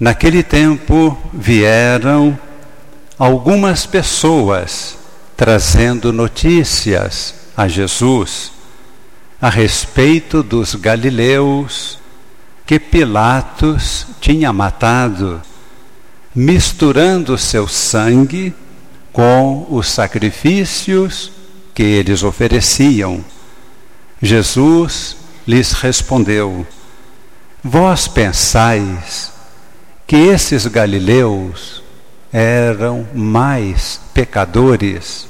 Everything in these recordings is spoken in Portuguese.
Naquele tempo vieram algumas pessoas trazendo notícias a Jesus a respeito dos galileus que Pilatos tinha matado, misturando seu sangue com os sacrifícios que eles ofereciam. Jesus lhes respondeu: Vós pensais que esses galileus eram mais pecadores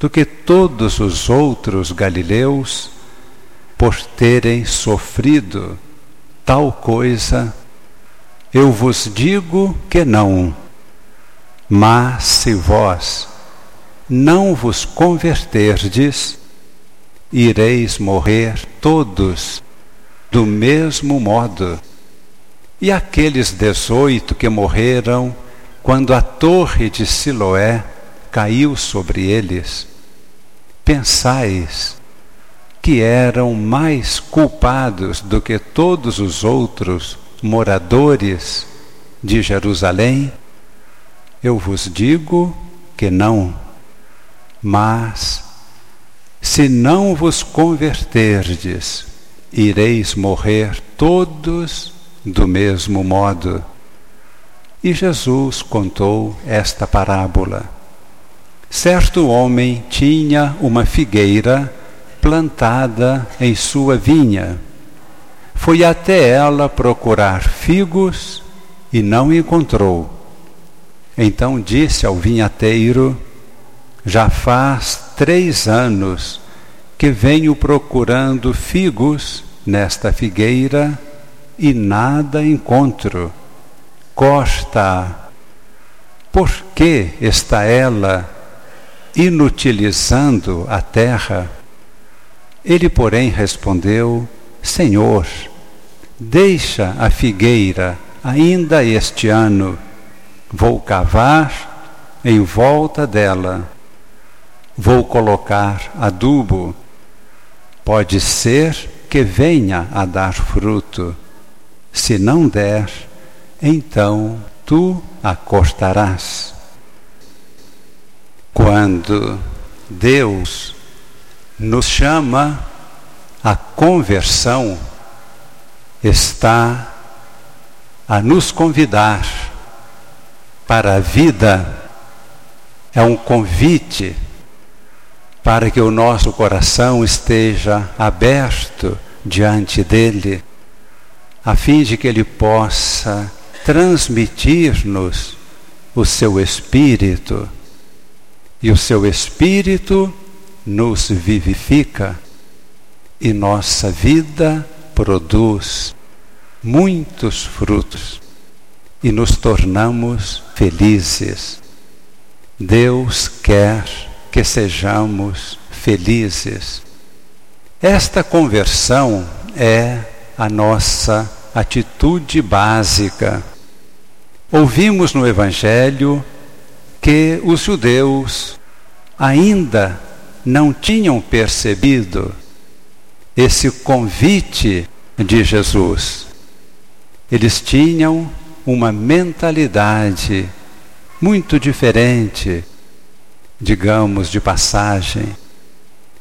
do que todos os outros galileus por terem sofrido tal coisa, eu vos digo que não. Mas se vós não vos converterdes, ireis morrer todos do mesmo modo. E aqueles dezoito que morreram quando a torre de Siloé caiu sobre eles, pensais que eram mais culpados do que todos os outros moradores de Jerusalém? Eu vos digo que não. Mas, se não vos converterdes, ireis morrer todos do mesmo modo. E Jesus contou esta parábola. Certo homem tinha uma figueira plantada em sua vinha. Foi até ela procurar figos e não encontrou. Então disse ao vinhateiro: Já faz três anos que venho procurando figos nesta figueira e nada encontro. Costa, por que está ela inutilizando a terra? Ele, porém, respondeu: Senhor, deixa a figueira ainda este ano, vou cavar em volta dela, vou colocar adubo. Pode ser que venha a dar fruto. Se não der, então tu a cortarás. Quando Deus nos chama à conversão, está a nos convidar para a vida, é um convite para que o nosso coração esteja aberto diante dele a fim de que Ele possa transmitir-nos o seu Espírito, e o seu Espírito nos vivifica, e nossa vida produz muitos frutos, e nos tornamos felizes. Deus quer que sejamos felizes. Esta conversão é a nossa atitude básica. Ouvimos no Evangelho que os judeus ainda não tinham percebido esse convite de Jesus. Eles tinham uma mentalidade muito diferente, digamos, de passagem,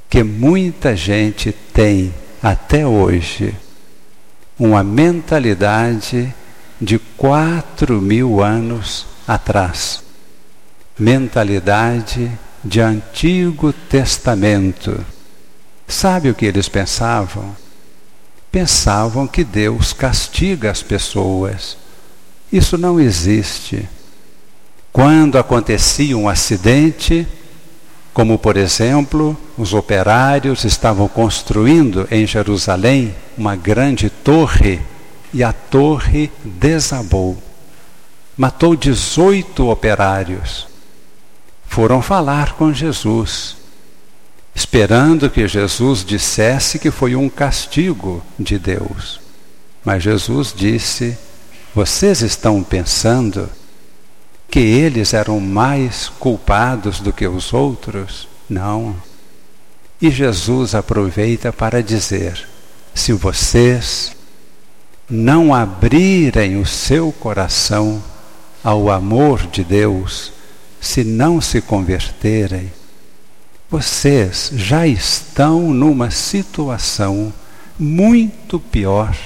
que muita gente tem até hoje uma mentalidade de quatro mil anos atrás. Mentalidade de Antigo Testamento. Sabe o que eles pensavam? Pensavam que Deus castiga as pessoas. Isso não existe. Quando acontecia um acidente, como por exemplo, os operários estavam construindo em Jerusalém uma grande torre e a torre desabou. Matou 18 operários. Foram falar com Jesus, esperando que Jesus dissesse que foi um castigo de Deus. Mas Jesus disse: Vocês estão pensando que eles eram mais culpados do que os outros? Não. E Jesus aproveita para dizer: se vocês não abrirem o seu coração ao amor de Deus, se não se converterem, vocês já estão numa situação muito pior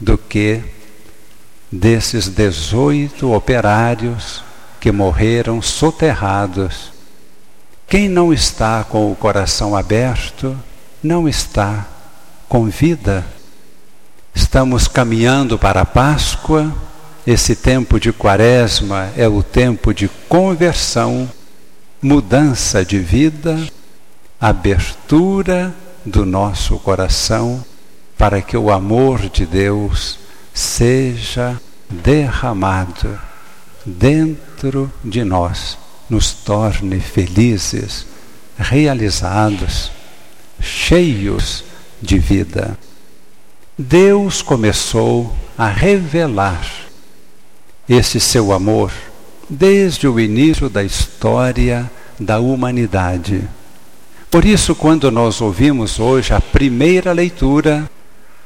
do que desses 18 operários que morreram soterrados. Quem não está com o coração aberto, não está com vida. Estamos caminhando para a Páscoa, esse tempo de Quaresma é o tempo de conversão, mudança de vida, abertura do nosso coração para que o amor de Deus seja derramado dentro de nós, nos torne felizes, realizados, cheios de vida. Deus começou a revelar esse seu amor desde o início da história da humanidade. Por isso, quando nós ouvimos hoje a primeira leitura,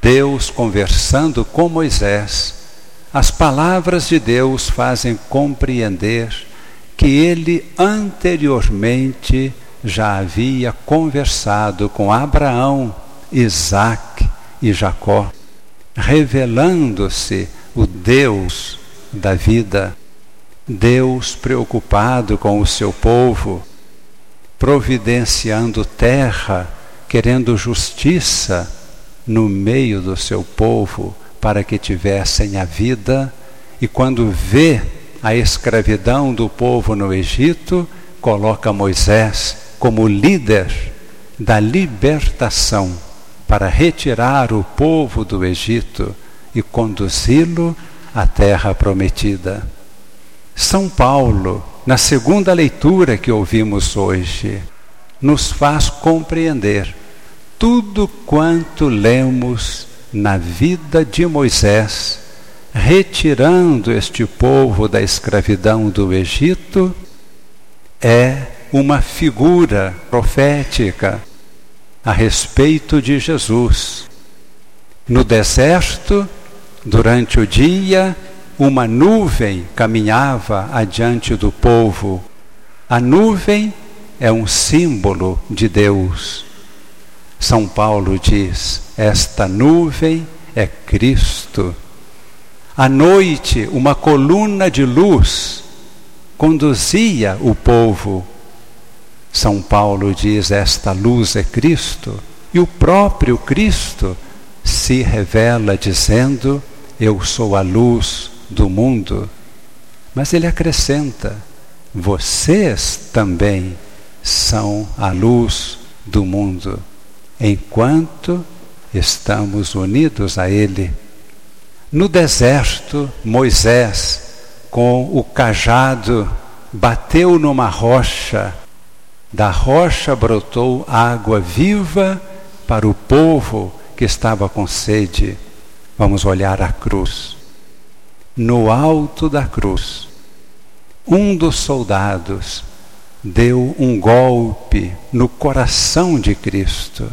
Deus conversando com Moisés, as palavras de Deus fazem compreender que ele anteriormente já havia conversado com Abraão, Isaac e Jacó, revelando-se o Deus da vida, Deus preocupado com o seu povo, providenciando terra, querendo justiça no meio do seu povo para que tivessem a vida, e quando vê a escravidão do povo no Egito, coloca Moisés como líder da libertação para retirar o povo do Egito e conduzi-lo à terra prometida. São Paulo, na segunda leitura que ouvimos hoje, nos faz compreender tudo quanto lemos na vida de Moisés, retirando este povo da escravidão do Egito, é uma figura profética a respeito de Jesus. No deserto, durante o dia, uma nuvem caminhava adiante do povo. A nuvem é um símbolo de Deus. São Paulo diz: esta nuvem é Cristo. À noite, uma coluna de luz conduzia o povo são Paulo diz: esta luz é Cristo, e o próprio Cristo se revela dizendo: Eu sou a luz do mundo. Mas ele acrescenta: Vocês também são a luz do mundo, enquanto estamos unidos a Ele. No deserto, Moisés, com o cajado, bateu numa rocha da rocha brotou água viva para o povo que estava com sede. Vamos olhar a cruz. No alto da cruz, um dos soldados deu um golpe no coração de Cristo.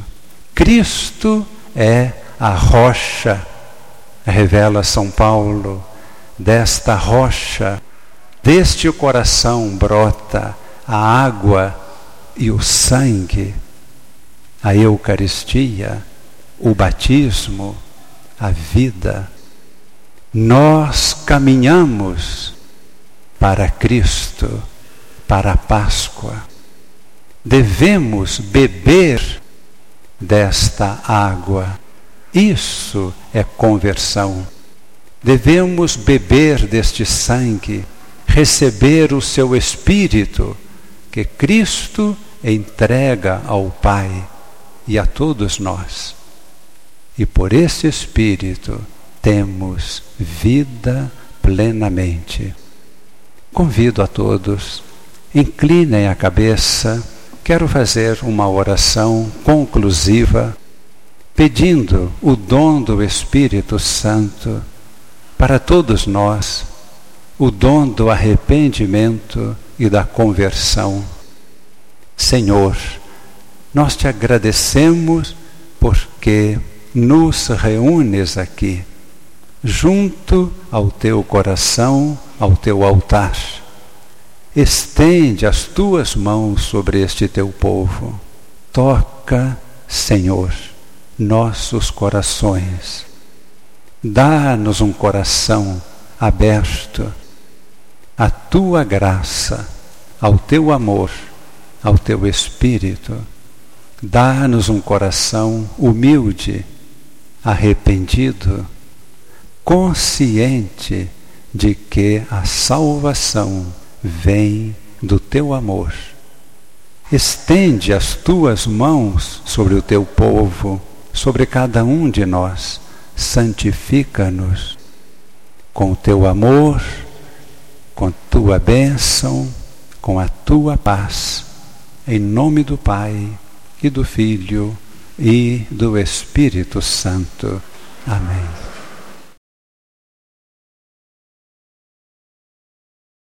Cristo é a rocha, revela São Paulo. Desta rocha, deste coração brota a água e o sangue, a Eucaristia, o batismo, a vida, nós caminhamos para Cristo, para a Páscoa. Devemos beber desta água. Isso é conversão. Devemos beber deste sangue, receber o seu Espírito que Cristo entrega ao Pai e a todos nós. E por esse Espírito temos vida plenamente. Convido a todos, inclinem a cabeça, quero fazer uma oração conclusiva, pedindo o dom do Espírito Santo para todos nós, o dom do arrependimento e da conversão. Senhor, nós te agradecemos porque nos reúnes aqui junto ao teu coração, ao teu altar. Estende as tuas mãos sobre este teu povo. Toca, Senhor, nossos corações. Dá-nos um coração aberto à tua graça, ao teu amor, ao teu espírito. Dá-nos um coração humilde, arrependido consciente de que a salvação vem do teu amor. Estende as tuas mãos sobre o teu povo, sobre cada um de nós. Santifica-nos com o teu amor, com a tua bênção, com a tua paz. Em nome do Pai e do Filho e do Espírito Santo. Amém.